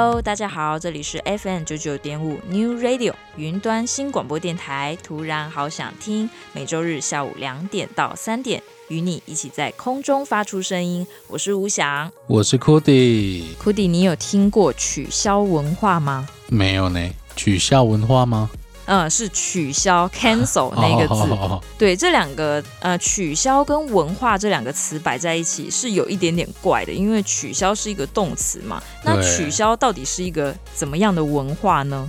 Hello，大家好，这里是 FM 九九点五 New Radio 云端新广播电台。突然好想听，每周日下午两点到三点，与你一起在空中发出声音。我是吴翔，我是 Cody。Cody，你有听过取消文化吗？没有呢，取消文化吗？嗯，是取消 cancel 那个字，对，这两个呃，取消跟文化这两个词摆在一起是有一点点怪的，因为取消是一个动词嘛，那取消到底是一个怎么样的文化呢？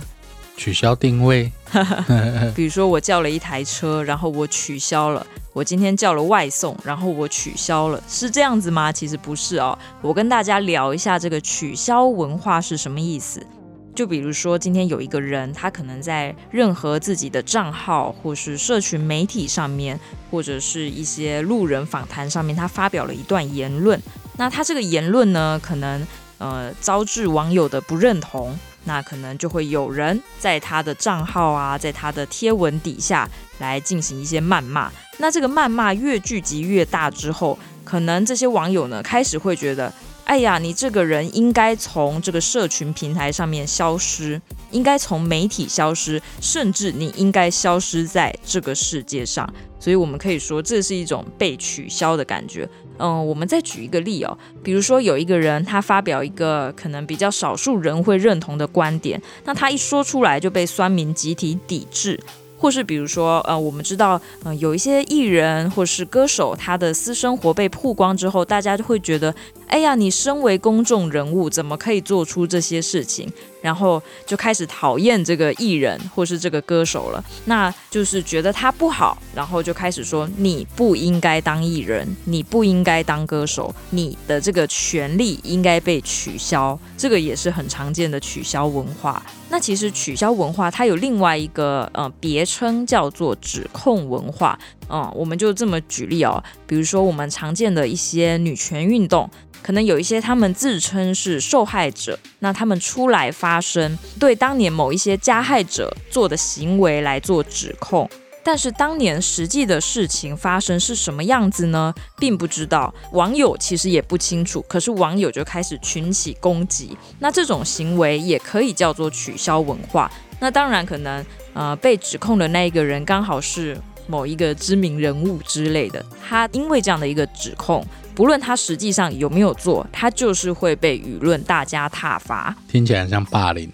取消定位，比如说我叫了一台车，然后我取消了，我今天叫了外送，然后我取消了，是这样子吗？其实不是哦，我跟大家聊一下这个取消文化是什么意思。就比如说，今天有一个人，他可能在任何自己的账号，或是社群媒体上面，或者是一些路人访谈上面，他发表了一段言论。那他这个言论呢，可能呃招致网友的不认同，那可能就会有人在他的账号啊，在他的贴文底下来进行一些谩骂。那这个谩骂越聚集越大之后，可能这些网友呢开始会觉得。哎呀，你这个人应该从这个社群平台上面消失，应该从媒体消失，甚至你应该消失在这个世界上。所以，我们可以说这是一种被取消的感觉。嗯，我们再举一个例哦，比如说有一个人他发表一个可能比较少数人会认同的观点，那他一说出来就被酸民集体抵制。或是比如说，呃，我们知道，嗯、呃，有一些艺人或是歌手，他的私生活被曝光之后，大家就会觉得，哎呀，你身为公众人物，怎么可以做出这些事情？然后就开始讨厌这个艺人或是这个歌手了，那就是觉得他不好，然后就开始说你不应该当艺人，你不应该当歌手，你的这个权利应该被取消。这个也是很常见的取消文化。那其实取消文化它有另外一个呃别称叫做指控文化。嗯，我们就这么举例哦，比如说我们常见的一些女权运动。可能有一些他们自称是受害者，那他们出来发声，对当年某一些加害者做的行为来做指控，但是当年实际的事情发生是什么样子呢？并不知道，网友其实也不清楚，可是网友就开始群起攻击，那这种行为也可以叫做取消文化。那当然可能，呃，被指控的那一个人刚好是某一个知名人物之类的，他因为这样的一个指控。无论他实际上有没有做，他就是会被舆论大家挞伐。听起来很像霸凌。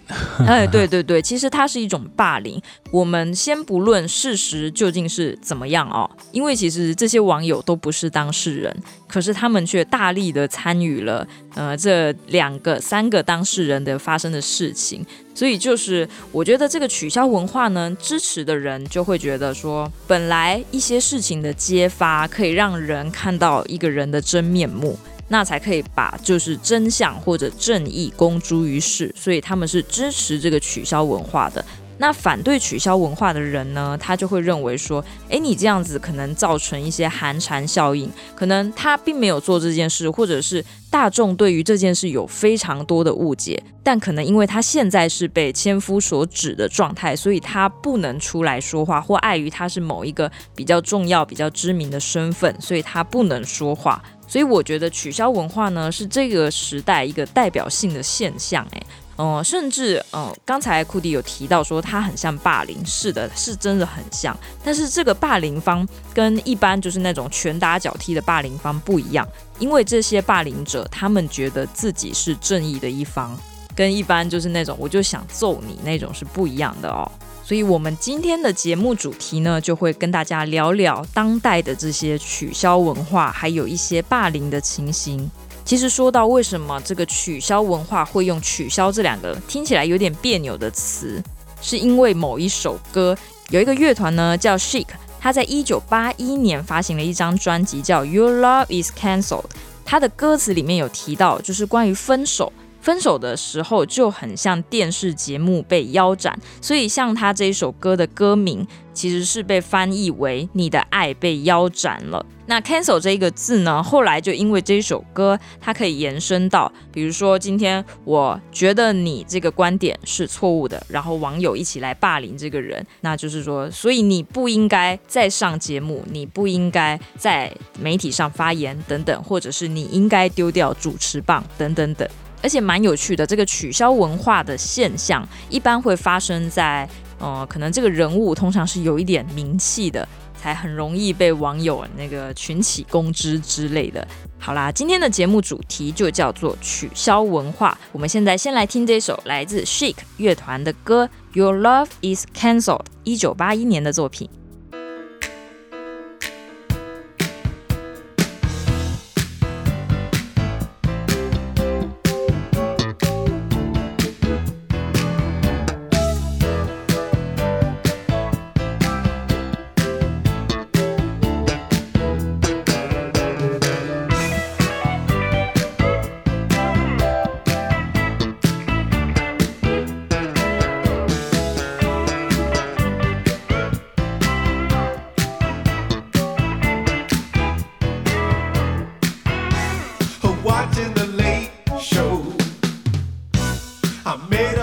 哎，对对对，其实它是一种霸凌。我们先不论事实究竟是怎么样哦，因为其实这些网友都不是当事人，可是他们却大力的参与了呃这两个、三个当事人的发生的事情。所以就是，我觉得这个取消文化呢，支持的人就会觉得说，本来一些事情的揭发可以让人看到一个人的真面目，那才可以把就是真相或者正义公诸于世，所以他们是支持这个取消文化的。那反对取消文化的人呢，他就会认为说，诶，你这样子可能造成一些寒蝉效应，可能他并没有做这件事，或者是大众对于这件事有非常多的误解，但可能因为他现在是被千夫所指的状态，所以他不能出来说话，或碍于他是某一个比较重要、比较知名的身份，所以他不能说话。所以我觉得取消文化呢，是这个时代一个代表性的现象，诶。嗯，甚至嗯，刚才库迪有提到说他很像霸凌，是的，是真的很像。但是这个霸凌方跟一般就是那种拳打脚踢的霸凌方不一样，因为这些霸凌者他们觉得自己是正义的一方，跟一般就是那种我就想揍你那种是不一样的哦。所以，我们今天的节目主题呢，就会跟大家聊聊当代的这些取消文化，还有一些霸凌的情形。其实说到为什么这个取消文化会用“取消”这两个听起来有点别扭的词，是因为某一首歌，有一个乐团呢叫 Chic，他在一九八一年发行了一张专辑叫《Your Love Is Cancelled》，他的歌词里面有提到，就是关于分手。分手的时候就很像电视节目被腰斩，所以像他这一首歌的歌名其实是被翻译为“你的爱被腰斩了”。那 cancel 这一个字呢，后来就因为这一首歌，它可以延伸到，比如说今天我觉得你这个观点是错误的，然后网友一起来霸凌这个人，那就是说，所以你不应该再上节目，你不应该在媒体上发言等等，或者是你应该丢掉主持棒等等等。而且蛮有趣的，这个取消文化的现象，一般会发生在，呃，可能这个人物通常是有一点名气的，才很容易被网友那个群起攻之之类的。好啦，今天的节目主题就叫做取消文化。我们现在先来听这首来自 SHIKE 乐团的歌《Your Love Is Cancelled》，一九八一年的作品。Amém.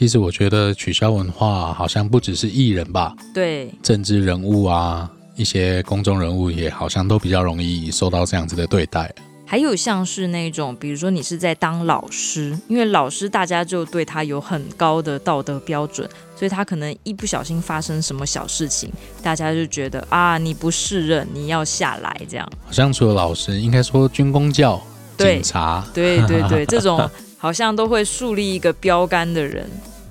其实我觉得取消文化好像不只是艺人吧，对，政治人物啊，一些公众人物也好像都比较容易受到这样子的对待。还有像是那种，比如说你是在当老师，因为老师大家就对他有很高的道德标准，所以他可能一不小心发生什么小事情，大家就觉得啊，你不适任，你要下来这样。好像除了老师，应该说军工教、对警察，对对对，这种好像都会树立一个标杆的人。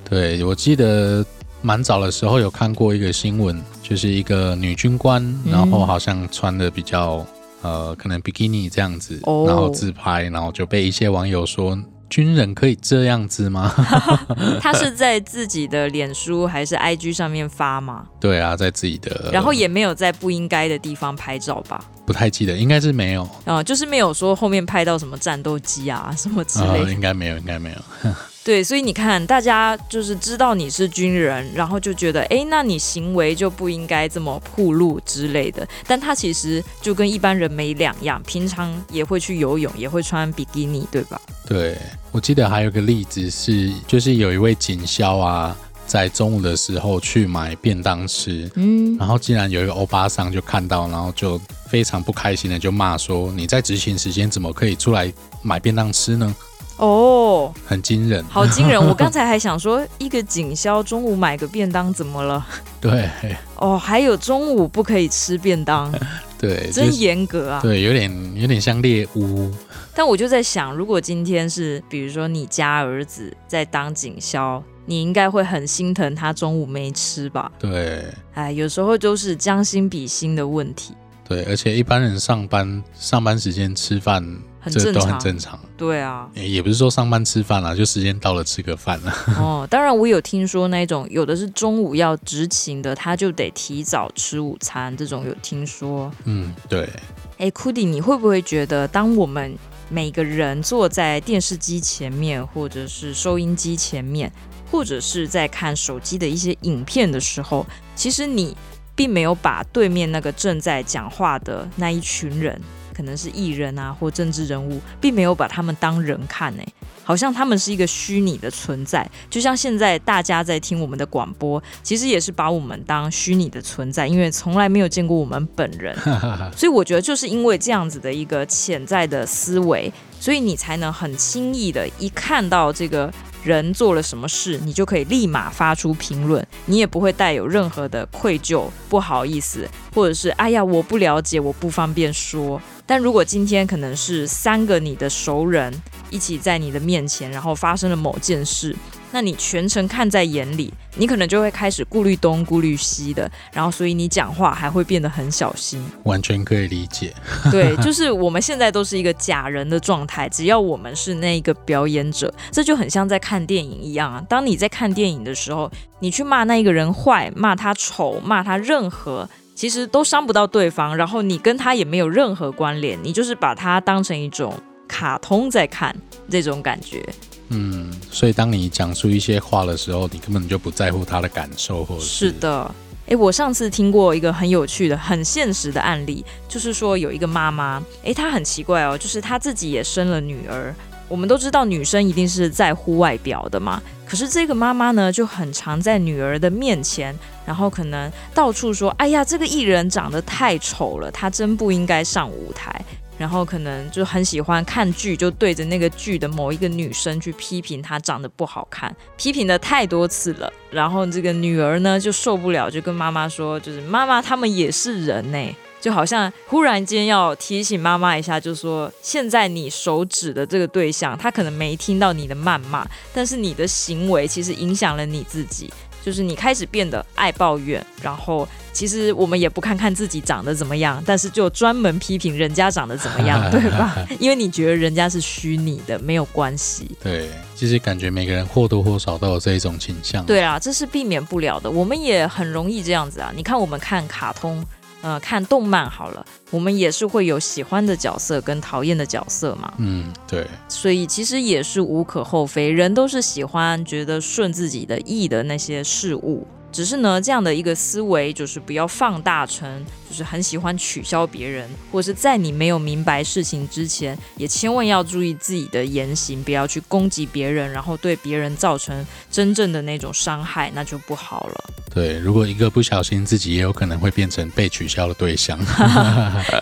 对，我记得蛮早的时候有看过一个新闻，就是一个女军官，然后好像穿的比较。呃，可能比基尼这样子，oh. 然后自拍，然后就被一些网友说，军人可以这样子吗？他是在自己的脸书还是 IG 上面发吗？对啊，在自己的，然后也没有在不应该的地方拍照吧？不太记得，应该是没有。啊、呃，就是没有说后面拍到什么战斗机啊什么之类的，呃、应该没有，应该没有。对，所以你看，大家就是知道你是军人，然后就觉得，哎，那你行为就不应该这么暴露之类的。但他其实就跟一般人没两样，平常也会去游泳，也会穿比基尼，对吧？对，我记得还有个例子是，就是有一位警校啊，在中午的时候去买便当吃，嗯，然后竟然有一个欧巴桑就看到，然后就非常不开心的就骂说：“你在执勤时间怎么可以出来买便当吃呢？”哦，很惊人，好惊人！我刚才还想说，一个警消中午买个便当怎么了？对，哦，还有中午不可以吃便当，对，真严格啊！对，有点有点像猎巫。但我就在想，如果今天是比如说你家儿子在当警消，你应该会很心疼他中午没吃吧？对，哎，有时候都是将心比心的问题。对，而且一般人上班上班时间吃饭。很正常，这都很正常。对啊，也不是说上班吃饭啦，就时间到了吃个饭了。哦，当然我有听说那种有的是中午要执勤的，他就得提早吃午餐，这种有听说。嗯，对。哎，Cudi，你会不会觉得，当我们每个人坐在电视机前面，或者是收音机前面，或者是在看手机的一些影片的时候，其实你并没有把对面那个正在讲话的那一群人。可能是艺人啊，或政治人物，并没有把他们当人看呢，好像他们是一个虚拟的存在。就像现在大家在听我们的广播，其实也是把我们当虚拟的存在，因为从来没有见过我们本人。所以我觉得，就是因为这样子的一个潜在的思维，所以你才能很轻易的一看到这个。人做了什么事，你就可以立马发出评论，你也不会带有任何的愧疚、不好意思，或者是哎呀，我不了解，我不方便说。但如果今天可能是三个你的熟人一起在你的面前，然后发生了某件事。那你全程看在眼里，你可能就会开始顾虑东顾虑西的，然后所以你讲话还会变得很小心。完全可以理解。对，就是我们现在都是一个假人的状态，只要我们是那个表演者，这就很像在看电影一样啊。当你在看电影的时候，你去骂那一个人坏，骂他丑，骂他任何，其实都伤不到对方，然后你跟他也没有任何关联，你就是把他当成一种卡通在看，这种感觉。嗯，所以当你讲出一些话的时候，你根本就不在乎他的感受，或者是，是的。诶，我上次听过一个很有趣的、很现实的案例，就是说有一个妈妈，诶，她很奇怪哦，就是她自己也生了女儿。我们都知道女生一定是在乎外表的嘛，可是这个妈妈呢，就很常在女儿的面前，然后可能到处说：“哎呀，这个艺人长得太丑了，她真不应该上舞台。”然后可能就很喜欢看剧，就对着那个剧的某一个女生去批评她长得不好看，批评的太多次了。然后这个女儿呢就受不了，就跟妈妈说：“就是妈妈，他们也是人呢。”就好像忽然间要提醒妈妈一下，就说：“现在你手指的这个对象，他可能没听到你的谩骂，但是你的行为其实影响了你自己。”就是你开始变得爱抱怨，然后其实我们也不看看自己长得怎么样，但是就专门批评人家长得怎么样，对吧？因为你觉得人家是虚拟的，没有关系。对，其实感觉每个人或多或少都有这一种倾向。对啊，这是避免不了的，我们也很容易这样子啊。你看，我们看卡通。呃，看动漫好了，我们也是会有喜欢的角色跟讨厌的角色嘛。嗯，对。所以其实也是无可厚非，人都是喜欢觉得顺自己的意的那些事物。只是呢，这样的一个思维就是不要放大成就是很喜欢取消别人，或是在你没有明白事情之前，也千万要注意自己的言行，不要去攻击别人，然后对别人造成真正的那种伤害，那就不好了。对，如果一个不小心，自己也有可能会变成被取消的对象。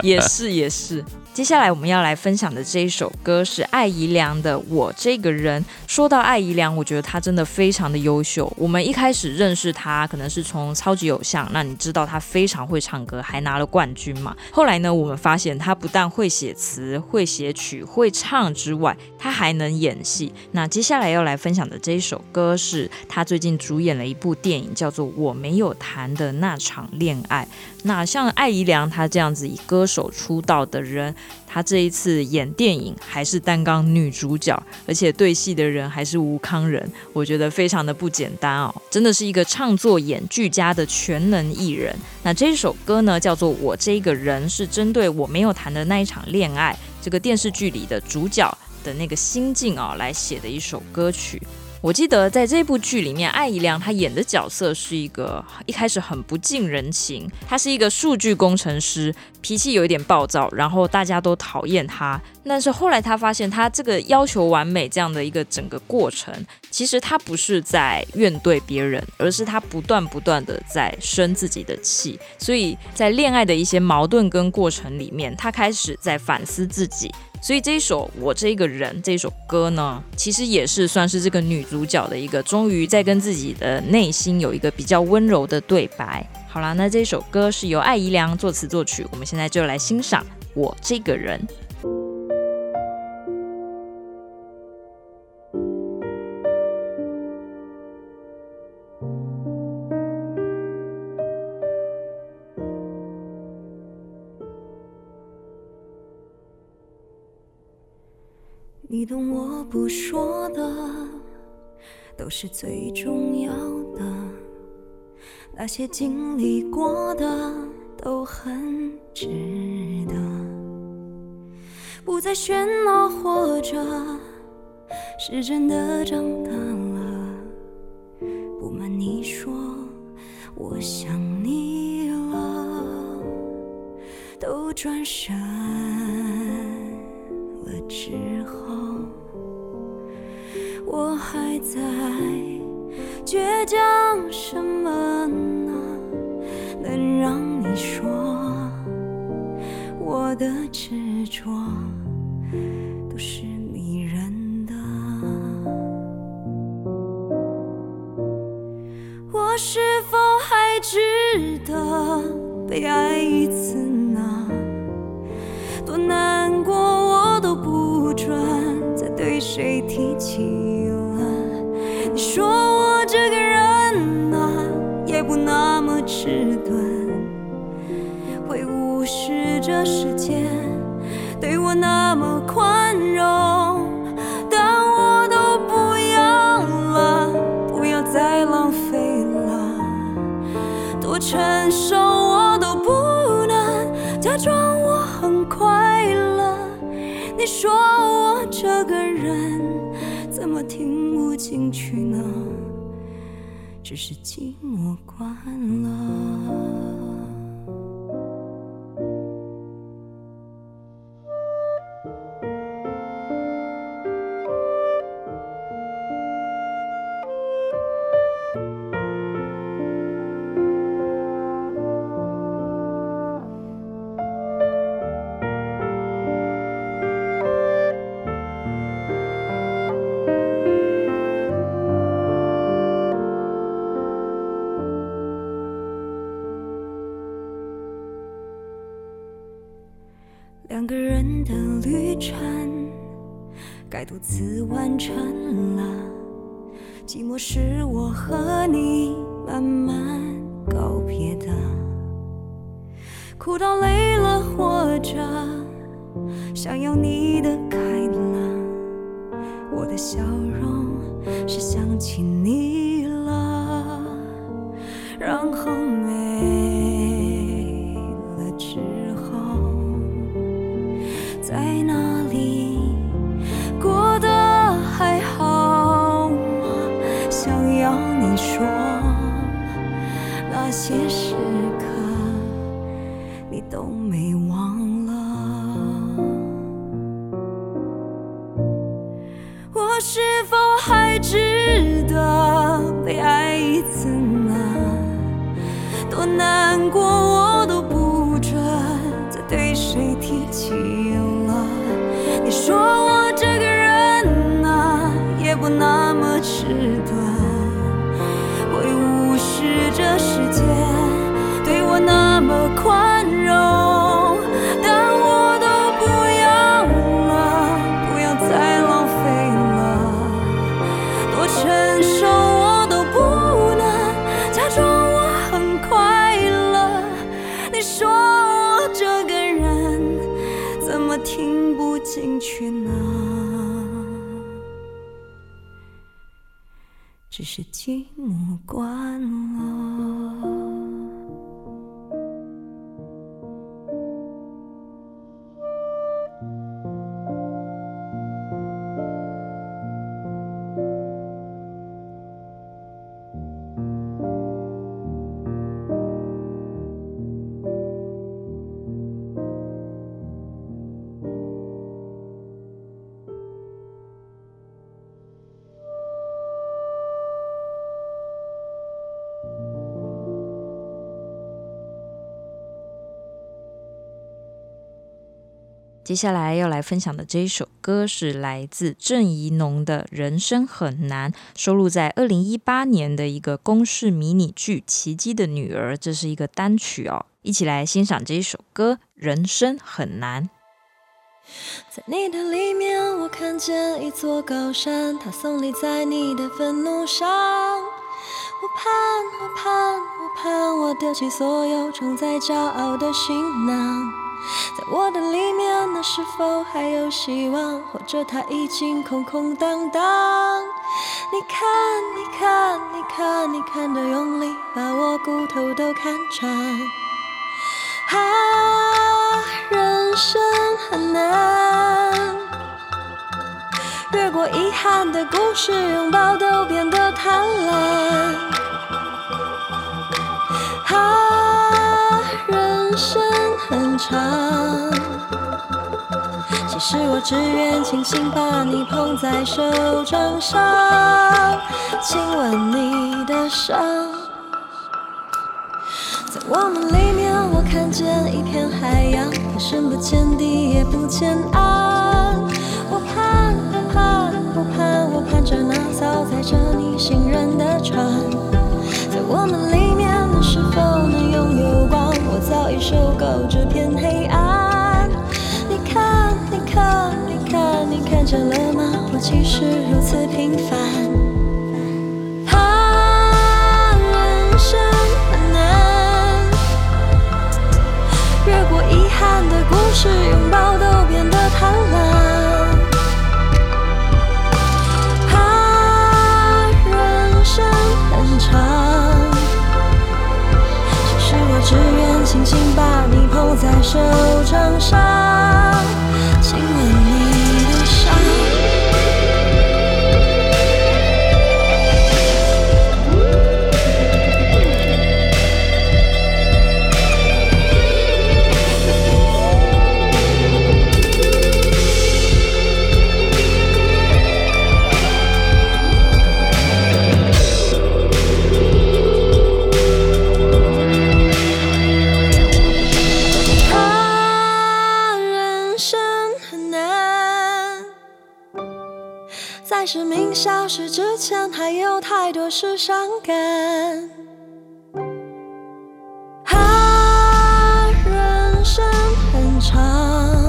也 是 也是。接下来我们要来分享的这一首歌是艾怡良的《我这个人》。说到艾怡良，我觉得他真的非常的优秀。我们一开始认识他，可能是从超级偶像，那你知道他非常会唱歌，还拿了冠军嘛。后来呢，我们发现他不但会写词、会写曲、会唱之外，他还能演戏。那接下来要来分享的这一首歌是他最近主演了一部电影，叫做《我没有谈的那场恋爱》。那像艾怡良他这样子以歌手出道的人，他这一次演电影还是担纲女主角，而且对戏的人还是吴康仁，我觉得非常的不简单哦，真的是一个唱作演俱佳的全能艺人。那这首歌呢，叫做《我这个人》，是针对我没有谈的那一场恋爱这个电视剧里的主角的那个心境啊、来写的一首歌曲。我记得在这部剧里面，艾怡良她演的角色是一个一开始很不近人情，他是一个数据工程师，脾气有一点暴躁，然后大家都讨厌他。但是后来他发现，他这个要求完美这样的一个整个过程，其实他不是在怨怼别人，而是他不断不断的在生自己的气。所以在恋爱的一些矛盾跟过程里面，他开始在反思自己。所以这一首我这个人这首歌呢，其实也是算是这个女主角的一个终于在跟自己的内心有一个比较温柔的对白。好啦，那这首歌是由艾怡良作词作曲，我们现在就来欣赏我这个人。你懂我不说的，都是最重要的。那些经历过的都很值得，不再喧闹或者是真的长大了。不瞒你说，我想你了，都转身。自完成了，寂寞是我和你慢慢告别的，哭到累了或者只是寂寞惯了。接下来要来分享的这一首歌是来自郑宜农的《人生很难》，收录在二零一八年的一个公式迷你剧《奇迹的女儿》，这是一个单曲哦。一起来欣赏这一首歌《人生很难》。在你的里面，我看见一座高山，它耸立在你的愤怒上。我盼，我盼，我盼，我丢弃所有装载骄傲的行囊。在我的里面，那是否还有希望？或者它已经空空荡荡？你看，你看，你看，你看的用力，把我骨头都看穿。啊，人生很难，越过遗憾的故事，拥抱都变得贪婪。长，其实我只愿轻轻把你捧在手掌上，亲吻你的伤。在我们里面，我看见一片海洋，它深不见底，也不见岸。我盼，我盼，我盼，我盼着那艘载着你信任的船。在我们里面，我早已受够这片黑暗。你看，你看，你看，你看见了吗？我其实如此平凡。啊，人生很难，越过遗憾的故事，拥抱都变得贪婪。只愿轻轻把你捧在手掌上，亲吻消失之前，还有太多事伤感。啊，人生很长，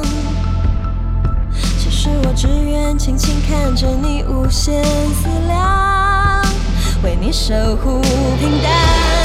其实我只愿轻轻看着你无限思量，为你守护平淡。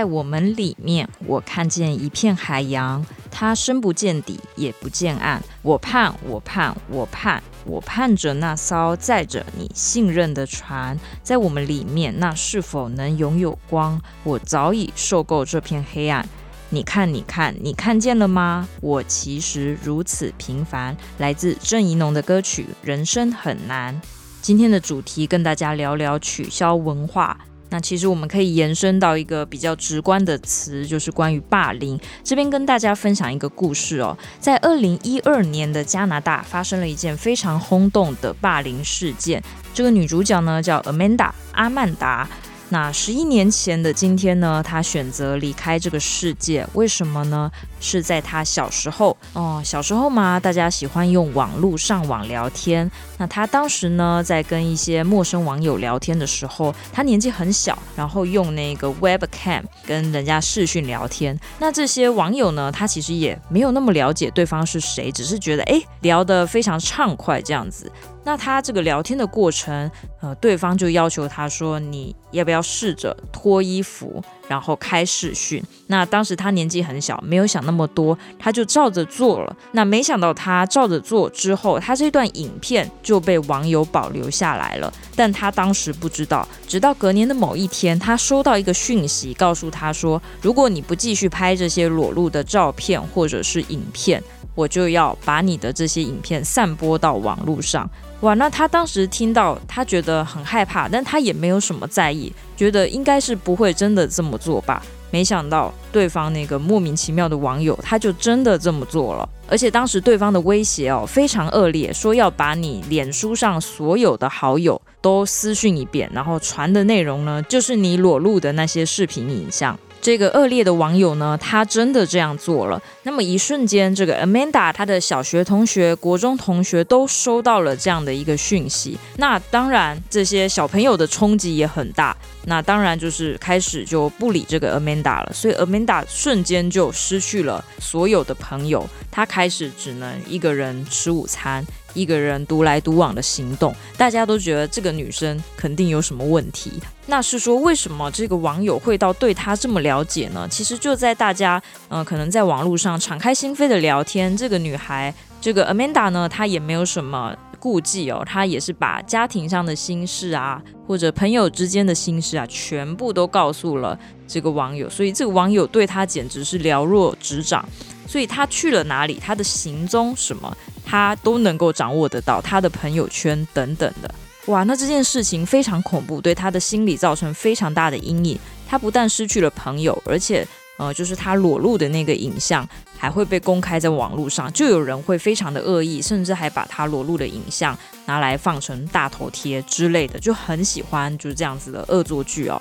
在我们里面，我看见一片海洋，它深不见底，也不见岸。我盼，我盼，我盼，我盼着那艘载着你信任的船，在我们里面，那是否能拥有光？我早已受够这片黑暗。你看，你看，你看见了吗？我其实如此平凡。来自郑宜农的歌曲《人生很难》。今天的主题跟大家聊聊取消文化。那其实我们可以延伸到一个比较直观的词，就是关于霸凌。这边跟大家分享一个故事哦，在二零一二年的加拿大发生了一件非常轰动的霸凌事件。这个女主角呢叫 Amanda 阿曼达。那十一年前的今天呢，他选择离开这个世界，为什么呢？是在他小时候哦，小时候嘛，大家喜欢用网络上网聊天。那他当时呢，在跟一些陌生网友聊天的时候，他年纪很小，然后用那个 Webcam 跟人家视讯聊天。那这些网友呢，他其实也没有那么了解对方是谁，只是觉得诶，聊得非常畅快这样子。那他这个聊天的过程，呃，对方就要求他说：“你要不要试着脱衣服，然后开视讯？”那当时他年纪很小，没有想那么多，他就照着做了。那没想到他照着做之后，他这段影片就被网友保留下来了。但他当时不知道，直到隔年的某一天，他收到一个讯息，告诉他说：“如果你不继续拍这些裸露的照片或者是影片，我就要把你的这些影片散播到网络上。”哇，那他当时听到，他觉得很害怕，但他也没有什么在意，觉得应该是不会真的这么做吧。没想到对方那个莫名其妙的网友，他就真的这么做了，而且当时对方的威胁哦非常恶劣，说要把你脸书上所有的好友都私讯一遍，然后传的内容呢，就是你裸露的那些视频影像。这个恶劣的网友呢，他真的这样做了。那么一瞬间，这个 Amanda 她的小学同学、国中同学都收到了这样的一个讯息。那当然，这些小朋友的冲击也很大。那当然就是开始就不理这个 Amanda 了。所以 Amanda 瞬间就失去了所有的朋友，她开始只能一个人吃午餐。一个人独来独往的行动，大家都觉得这个女生肯定有什么问题。那是说，为什么这个网友会到对她这么了解呢？其实就在大家，嗯、可能在网络上敞开心扉的聊天，这个女孩，这个 Amanda 呢，她也没有什么顾忌哦，她也是把家庭上的心事啊，或者朋友之间的心事啊，全部都告诉了这个网友，所以这个网友对她简直是了若指掌。所以他去了哪里，他的行踪什么，他都能够掌握得到，他的朋友圈等等的。哇，那这件事情非常恐怖，对他的心理造成非常大的阴影。他不但失去了朋友，而且，呃，就是他裸露的那个影像还会被公开在网络上，就有人会非常的恶意，甚至还把他裸露的影像拿来放成大头贴之类的，就很喜欢就是这样子的恶作剧哦。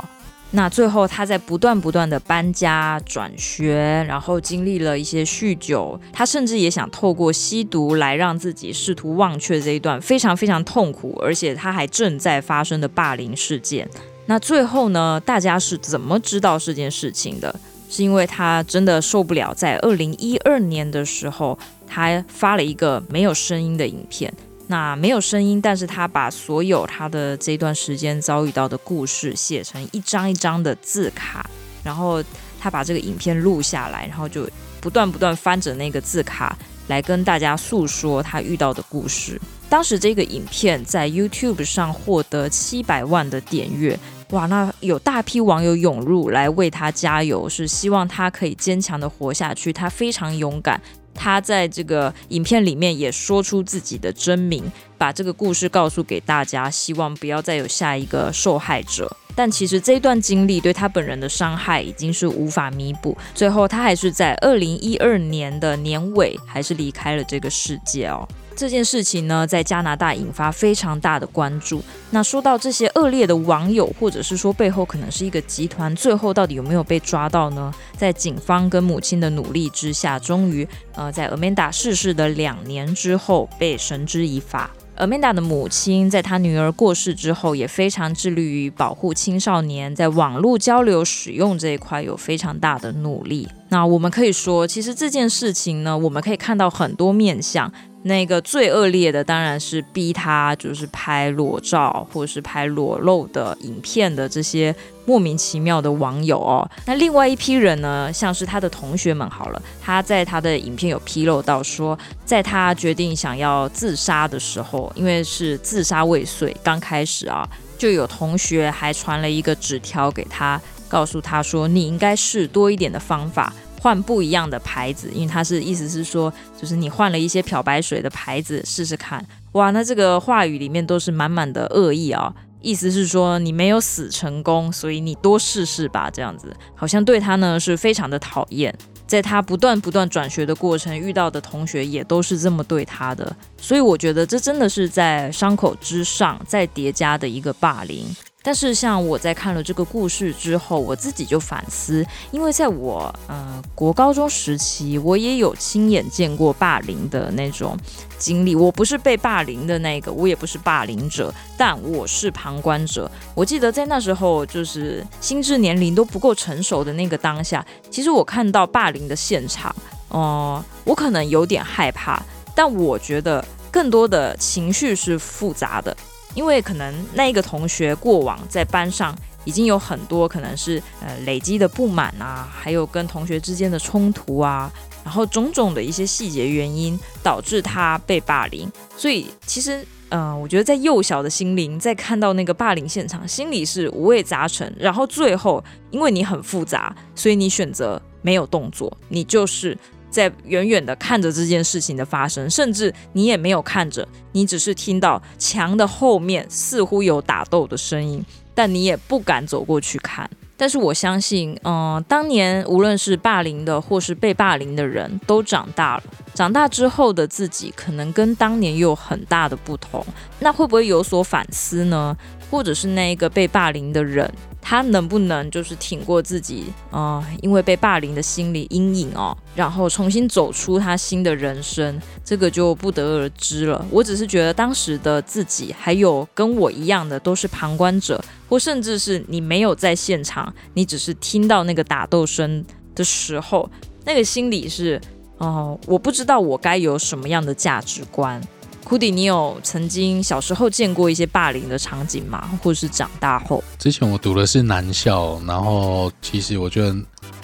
那最后，他在不断不断的搬家、转学，然后经历了一些酗酒，他甚至也想透过吸毒来让自己试图忘却这一段非常非常痛苦，而且他还正在发生的霸凌事件。那最后呢，大家是怎么知道这件事情的？是因为他真的受不了，在二零一二年的时候，他发了一个没有声音的影片。那没有声音，但是他把所有他的这段时间遭遇到的故事写成一张一张的字卡，然后他把这个影片录下来，然后就不断不断翻着那个字卡来跟大家诉说他遇到的故事。当时这个影片在 YouTube 上获得七百万的点阅，哇，那有大批网友涌入来为他加油，是希望他可以坚强的活下去。他非常勇敢。他在这个影片里面也说出自己的真名，把这个故事告诉给大家，希望不要再有下一个受害者。但其实这段经历对他本人的伤害已经是无法弥补，最后他还是在二零一二年的年尾还是离开了这个世界哦。这件事情呢，在加拿大引发非常大的关注。那说到这些恶劣的网友，或者是说背后可能是一个集团，最后到底有没有被抓到呢？在警方跟母亲的努力之下，终于，呃，在 Amanda 逝世的两年之后被绳之以法。Amanda 的母亲在她女儿过世之后，也非常致力于保护青少年在网络交流使用这一块有非常大的努力。那我们可以说，其实这件事情呢，我们可以看到很多面相。那个最恶劣的当然是逼他就是拍裸照或者是拍裸露的影片的这些莫名其妙的网友哦。那另外一批人呢，像是他的同学们好了，他在他的影片有披露到说，在他决定想要自杀的时候，因为是自杀未遂，刚开始啊，就有同学还传了一个纸条给他，告诉他说，你应该试多一点的方法。换不一样的牌子，因为他是意思是说，就是你换了一些漂白水的牌子试试看。哇，那这个话语里面都是满满的恶意啊、哦，意思是说你没有死成功，所以你多试试吧，这样子好像对他呢是非常的讨厌。在他不断不断转学的过程，遇到的同学也都是这么对他的，所以我觉得这真的是在伤口之上再叠加的一个霸凌。但是，像我在看了这个故事之后，我自己就反思，因为在我呃国高中时期，我也有亲眼见过霸凌的那种经历。我不是被霸凌的那个，我也不是霸凌者，但我是旁观者。我记得在那时候，就是心智年龄都不够成熟的那个当下，其实我看到霸凌的现场，哦、我可能有点害怕，但我觉得更多的情绪是复杂的。因为可能那一个同学过往在班上已经有很多可能是呃累积的不满啊，还有跟同学之间的冲突啊，然后种种的一些细节原因导致他被霸凌。所以其实嗯、我觉得在幼小的心灵在看到那个霸凌现场，心里是五味杂陈。然后最后因为你很复杂，所以你选择没有动作，你就是。在远远的看着这件事情的发生，甚至你也没有看着，你只是听到墙的后面似乎有打斗的声音，但你也不敢走过去看。但是我相信，嗯、当年无论是霸凌的或是被霸凌的人都长大了，长大之后的自己可能跟当年又有很大的不同。那会不会有所反思呢？或者是那一个被霸凌的人？他能不能就是挺过自己啊、因为被霸凌的心理阴影哦，然后重新走出他新的人生，这个就不得而知了。我只是觉得当时的自己，还有跟我一样的都是旁观者，或甚至是你没有在现场，你只是听到那个打斗声的时候，那个心理是哦、我不知道我该有什么样的价值观。库迪，你有曾经小时候见过一些霸凌的场景吗？或是长大后？之前我读的是男校，然后其实我觉得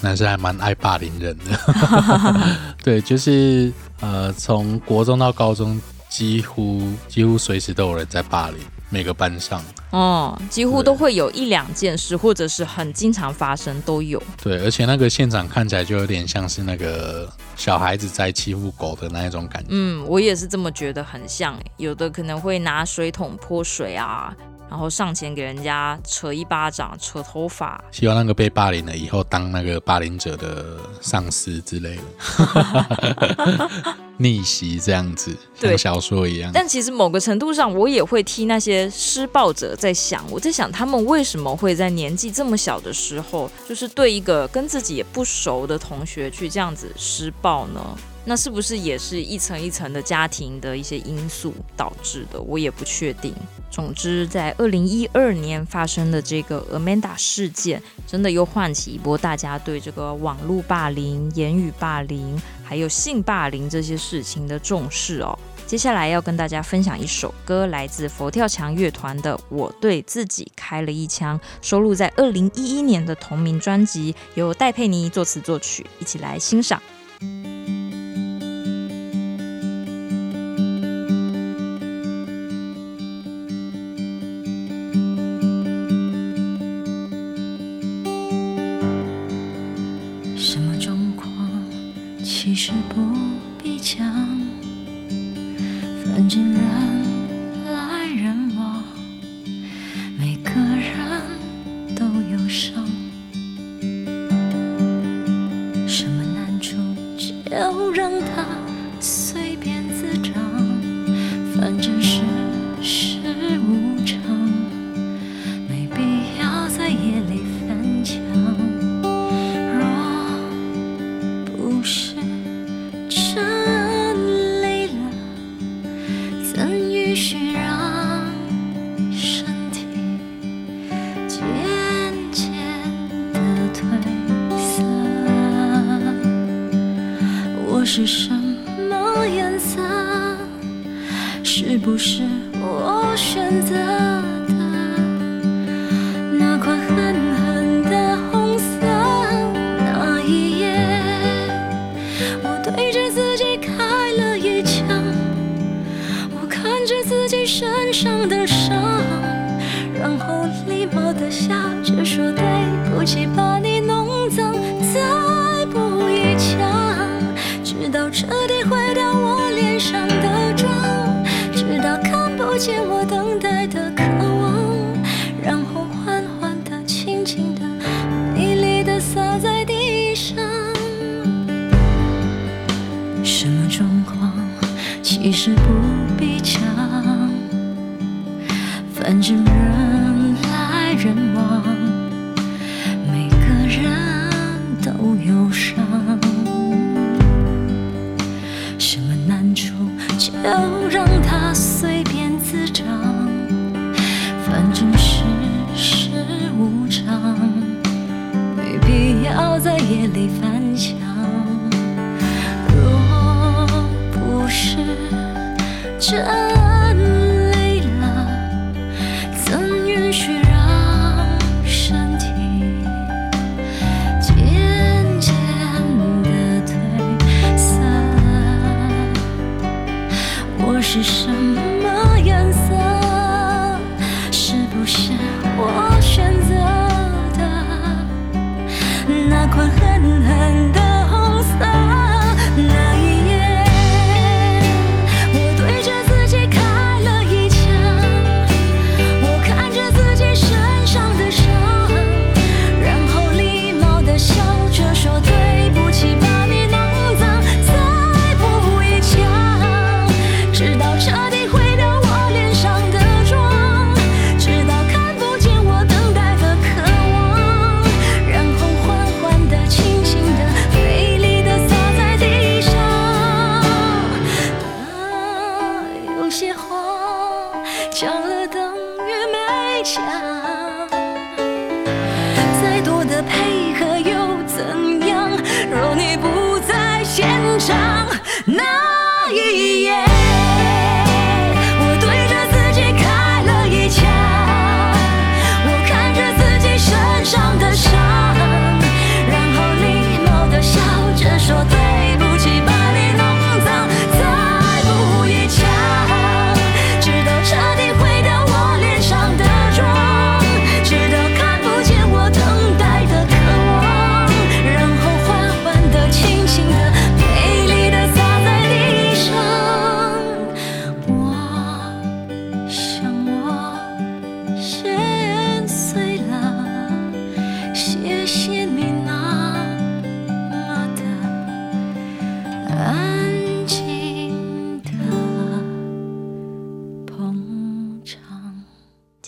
男生还蛮爱霸凌人的。对，就是呃，从国中到高中，几乎几乎随时都有人在霸凌。每个班上，哦，几乎都会有一两件事，或者是很经常发生，都有。对，而且那个现场看起来就有点像是那个小孩子在欺负狗的那一种感觉。嗯，我也是这么觉得，很像。有的可能会拿水桶泼水啊。然后上前给人家扯一巴掌、扯头发，希望那个被霸凌了以后当那个霸凌者的上司之类的，逆袭这样子，像小说一样。但其实某个程度上，我也会替那些施暴者在想，我在想他们为什么会在年纪这么小的时候，就是对一个跟自己也不熟的同学去这样子施暴呢？那是不是也是一层一层的家庭的一些因素导致的？我也不确定。总之，在二零一二年发生的这个 Amanda 事件，真的又唤起一波大家对这个网络霸凌、言语霸凌，还有性霸凌这些事情的重视哦。接下来要跟大家分享一首歌，来自佛跳墙乐团的《我对自己开了一枪》，收录在二零一一年的同名专辑，由戴佩妮作词作曲，一起来欣赏。反正是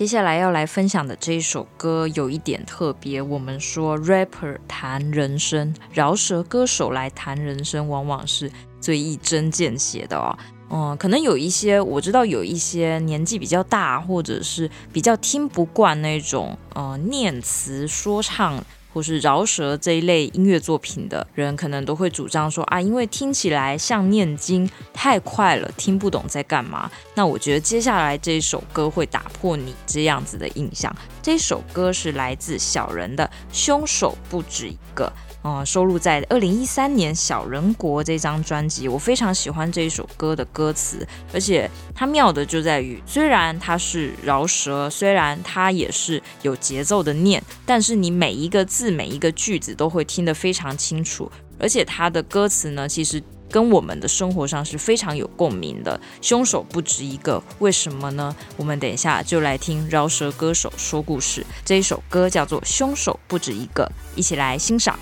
接下来要来分享的这一首歌有一点特别，我们说 rapper 谈人生，饶舌歌手来谈人生，往往是最一针见血的哦。嗯，可能有一些我知道，有一些年纪比较大，或者是比较听不惯那种呃念词说唱。或是饶舌这一类音乐作品的人，可能都会主张说啊，因为听起来像念经，太快了，听不懂在干嘛。那我觉得接下来这一首歌会打破你这样子的印象。这首歌是来自小人的《凶手不止一个》。嗯，收录在二零一三年《小人国》这张专辑，我非常喜欢这一首歌的歌词，而且它妙的就在于，虽然它是饶舌，虽然它也是有节奏的念，但是你每一个字、每一个句子都会听得非常清楚，而且它的歌词呢，其实跟我们的生活上是非常有共鸣的。凶手不止一个，为什么呢？我们等一下就来听饶舌歌手说故事。这一首歌叫做《凶手不止一个》，一起来欣赏。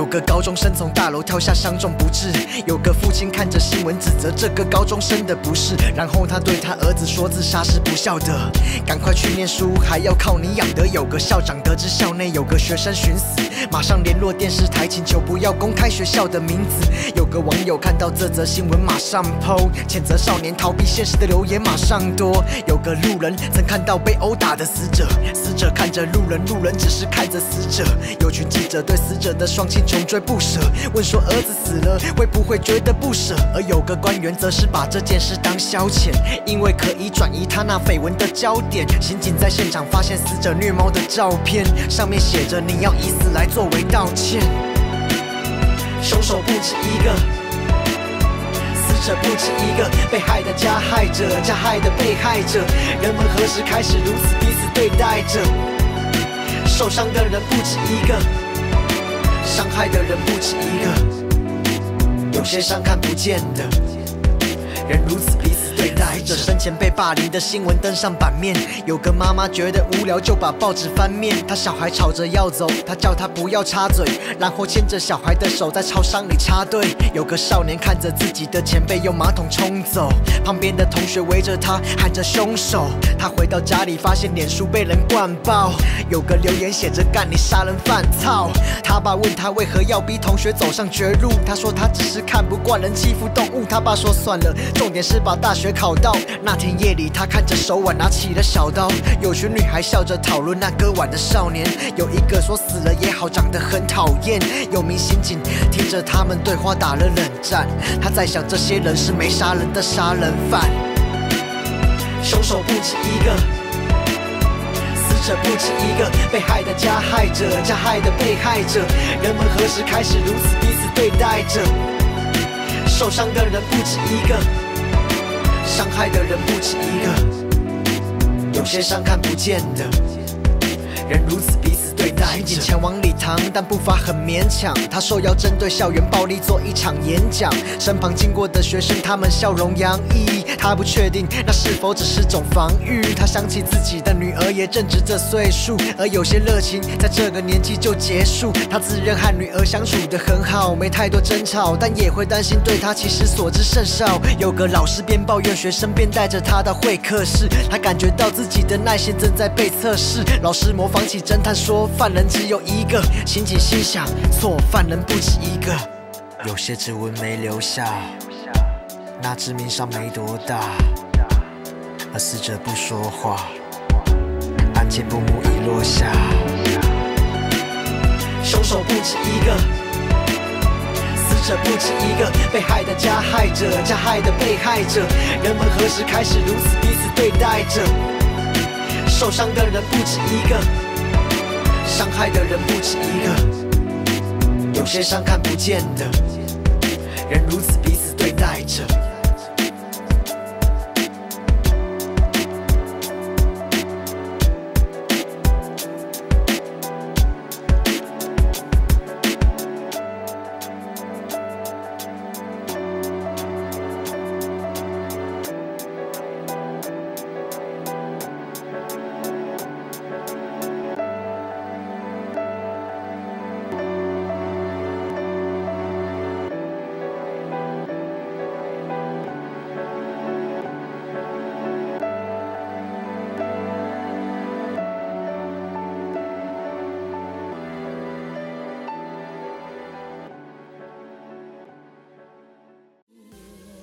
有个高中生从大楼跳下，伤重不治。有个父亲看着新闻，指责这个高中生的不是，然后他对他儿子说：“自杀是不孝的，赶快去念书，还要靠你养的。”有个校长得知校内有个学生寻死，马上联络电视台，请求不要公开学校的名字。有个网友看到这则新闻，马上 po，谴责少年逃避现实的留言马上多。有个路人曾看到被殴打的死者，死者看着路人，路人只是看着死者。有群记者对死者的双亲穷追不舍，问说儿子死了会不会觉得不舍？而有个官员则是把这件事当消遣，因为可以转移他那绯闻的焦点。刑警在现场发现死者虐猫的照片，上面写着你要以死来作为道歉。凶手不止一个，死者不止一个，被害的加害者，加害的被害者，人们何时开始如此彼此对待着？受伤的人不止一个，伤害的人不止一个，有些伤看不见的，人如此彼此。对待着生前被霸凌的新闻登上版面，有个妈妈觉得无聊就把报纸翻面，她小孩吵着要走，她叫他不要插嘴，然后牵着小孩的手在超商里插队。有个少年看着自己的前辈用马桶冲走，旁边的同学围着他喊着凶手，他回到家里发现脸书被人灌爆，有个留言写着干你杀人犯操，他爸问他为何要逼同学走上绝路，他说他只是看不惯人欺负动物，他爸说算了，重点是把大学。考到那天夜里，他看着手腕，拿起了小刀。有群女孩笑着讨论那割腕的少年，有一个说死了也好，长得很讨厌。有名刑警听着他们对话打了冷战，他在想这些人是没杀人的杀人犯。凶手不止一个，死者不止一个，被害的加害者，加害的被害者，人们何时开始如此彼此对待着？受伤的人不止一个。伤害的人不止一个，有些伤看不见的，人如此彼此。刑警前往礼堂，但步伐很勉强。他说要针对校园暴力做一场演讲。身旁经过的学生，他们笑容洋溢。他不确定那是否只是种防御。他想起自己的女儿也正值这岁数，而有些热情在这个年纪就结束。他自认和女儿相处得很好，没太多争吵，但也会担心对他其实所知甚少。有个老师边抱怨学生，边带着他到会客室。他感觉到自己的耐心正在被测试。老师模仿起侦探说。犯人只有一个，刑警心想：错，犯人不止一个。有些指纹没留下，那致命伤没多大，而死者不说话，案件布幕已落下。凶手不止一个，死者不止一个，被害的加害者，加害的被害者，人们何时开始如此彼此对待着？受伤的人不止一个。伤害的人不止一个，有些伤看不见的，人如此彼此对待着。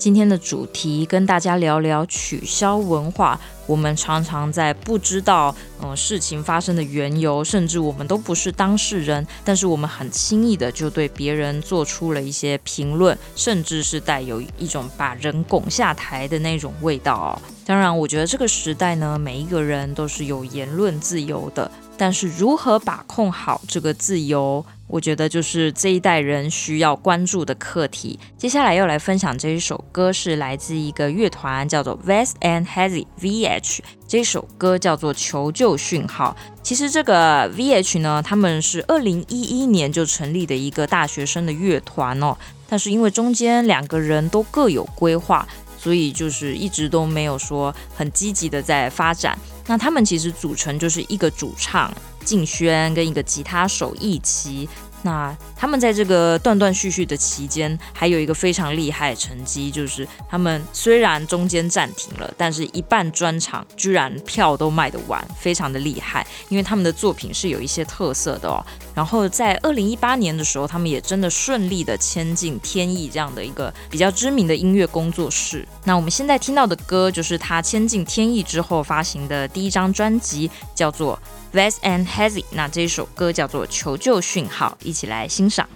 今天的主题跟大家聊聊取消文化。我们常常在不知道嗯事情发生的缘由，甚至我们都不是当事人，但是我们很轻易的就对别人做出了一些评论，甚至是带有一种把人拱下台的那种味道哦。当然，我觉得这个时代呢，每一个人都是有言论自由的，但是如何把控好这个自由？我觉得就是这一代人需要关注的课题。接下来要来分享这一首歌，是来自一个乐团，叫做 Vast and Hazy VH。这首歌叫做《求救讯号》。其实这个 VH 呢，他们是二零一一年就成立的一个大学生的乐团哦。但是因为中间两个人都各有规划，所以就是一直都没有说很积极的在发展。那他们其实组成就是一个主唱。敬轩跟一个吉他手一齐，那他们在这个断断续续的期间，还有一个非常厉害的成绩，就是他们虽然中间暂停了，但是一半专场居然票都卖得完，非常的厉害。因为他们的作品是有一些特色的哦。然后在二零一八年的时候，他们也真的顺利的签进天意这样的一个比较知名的音乐工作室。那我们现在听到的歌，就是他签进天意之后发行的第一张专辑，叫做。Ves and Hazy，那这一首歌叫做《求救讯号》，一起来欣赏。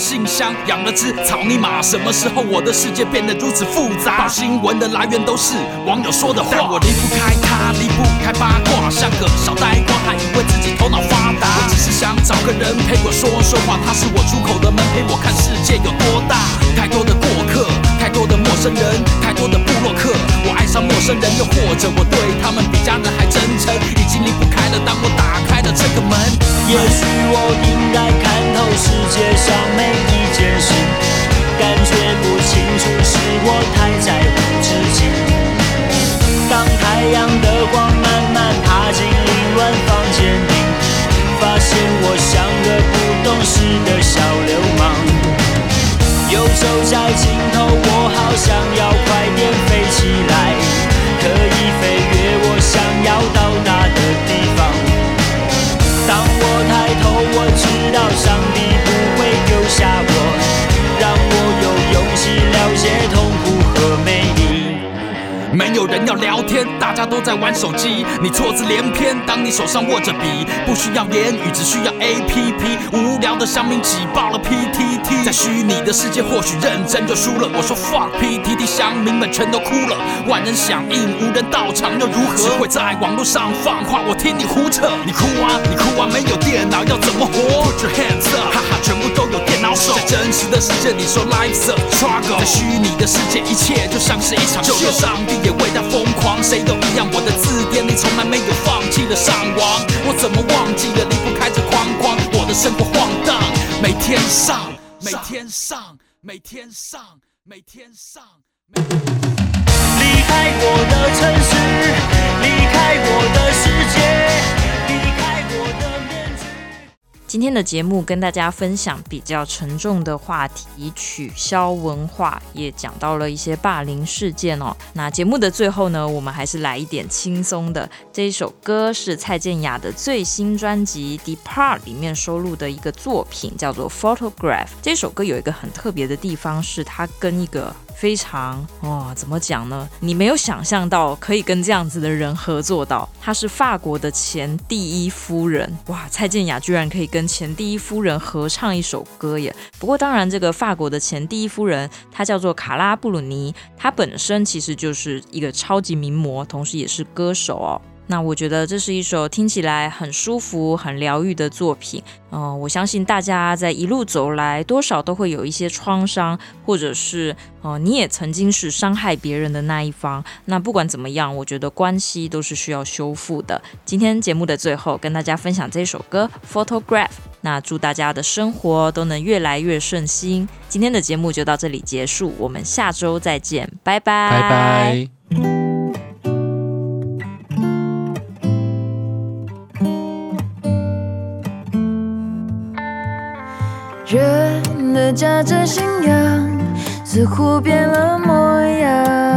信箱，养了只草泥马。什么时候我的世界变得如此复杂？报新闻的来源都是网友说的话，我离不开他，离不开八卦，像个小呆瓜，还以为自己头脑发达。我只是想找个人陪我说说话，他是我出口的门，陪我看世界有多大。太多的过客，多的陌生人，太多的部落客，我爱上陌生人，又或者我对他们比家人还真诚，已经离不开了。当我打开了这个门，也许我应该看透世界上每一件事，感觉不清楚是我太在乎自己。当太阳的光慢慢爬进凌乱房间里，发现我像个不懂事的小流氓。右手在尽头，我好想要快点飞起来，可以飞越我想要到达的地方。当我抬头，我知道上帝不会丢下我，让我有勇气了解痛苦。没有人要聊天，大家都在玩手机，你错字连篇。当你手上握着笔，不需要言语，只需要 APP。无聊的乡民挤爆了 PTT，在虚拟的世界或许认真就输了。我说 fuck PTT，乡民们全都哭了。万人响应，无人到场又如何？只会在网络上放话，我听你胡扯。你哭啊，你哭啊，没有电脑要怎么活？Put your hands up，哈哈，全部都有电脑手。在真实的世界里说 life's a struggle，在虚拟的世界一切就像是一场秀。也为他疯狂，谁都一样。我的字典里从来没有放弃的上网，我怎么忘记了离不开这框框？我的生活晃荡，每天上，每天上，每天上，每天上。离开我的城市，离开我的世界，今天的节目跟大家分享比较沉重的话题，取消文化，也讲到了一些霸凌事件哦。那节目的最后呢，我们还是来一点轻松的。这一首歌是蔡健雅的最新专辑《Depart》里面收录的一个作品，叫做《Photograph》。这首歌有一个很特别的地方，是它跟一个非常哦，怎么讲呢？你没有想象到可以跟这样子的人合作到，她是法国的前第一夫人哇！蔡健雅居然可以跟前第一夫人合唱一首歌耶！不过当然，这个法国的前第一夫人她叫做卡拉布鲁尼，她本身其实就是一个超级名模，同时也是歌手哦。那我觉得这是一首听起来很舒服、很疗愈的作品。嗯、我相信大家在一路走来，多少都会有一些创伤，或者是呃，你也曾经是伤害别人的那一方。那不管怎么样，我觉得关系都是需要修复的。今天节目的最后，跟大家分享这首歌《Photograph》。那祝大家的生活都能越来越顺心。今天的节目就到这里结束，我们下周再见，拜拜，拜拜。夹着信仰似乎变了模样，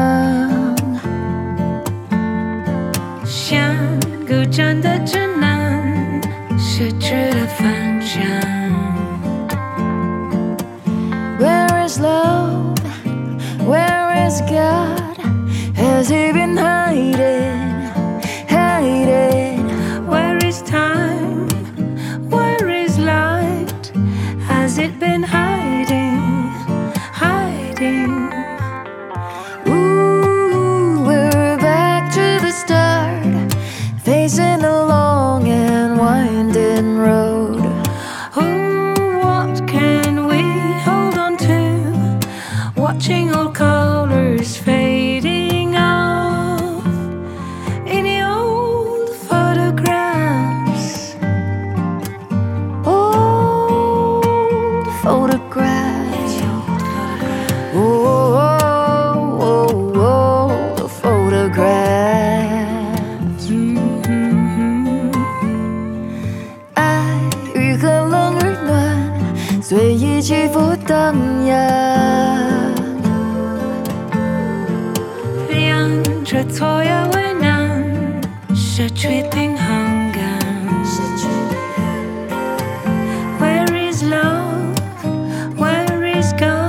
always go